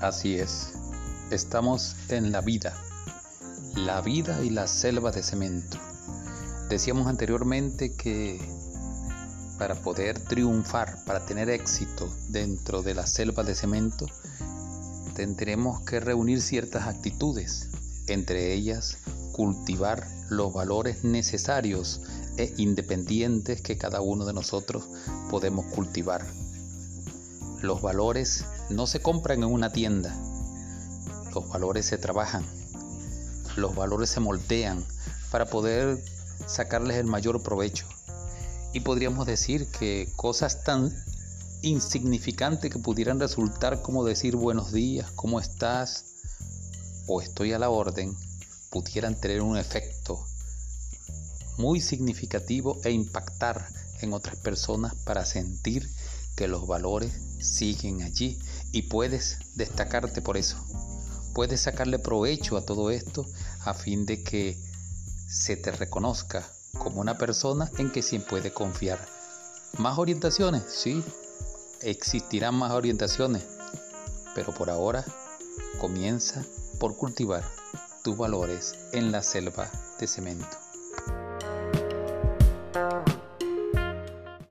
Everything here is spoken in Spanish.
Así es, estamos en la vida, la vida y la selva de cemento. Decíamos anteriormente que para poder triunfar, para tener éxito dentro de la selva de cemento, tendremos que reunir ciertas actitudes, entre ellas cultivar los valores necesarios e independientes que cada uno de nosotros podemos cultivar. Los valores no se compran en una tienda. Los valores se trabajan. Los valores se moldean para poder sacarles el mayor provecho. Y podríamos decir que cosas tan insignificantes que pudieran resultar como decir buenos días, ¿cómo estás? o estoy a la orden, pudieran tener un efecto muy significativo e impactar en otras personas para sentir que los valores siguen allí y puedes destacarte por eso. Puedes sacarle provecho a todo esto a fin de que se te reconozca como una persona en que se puede confiar. ¿Más orientaciones? Sí, existirán más orientaciones, pero por ahora comienza por cultivar tus valores en la selva de cemento.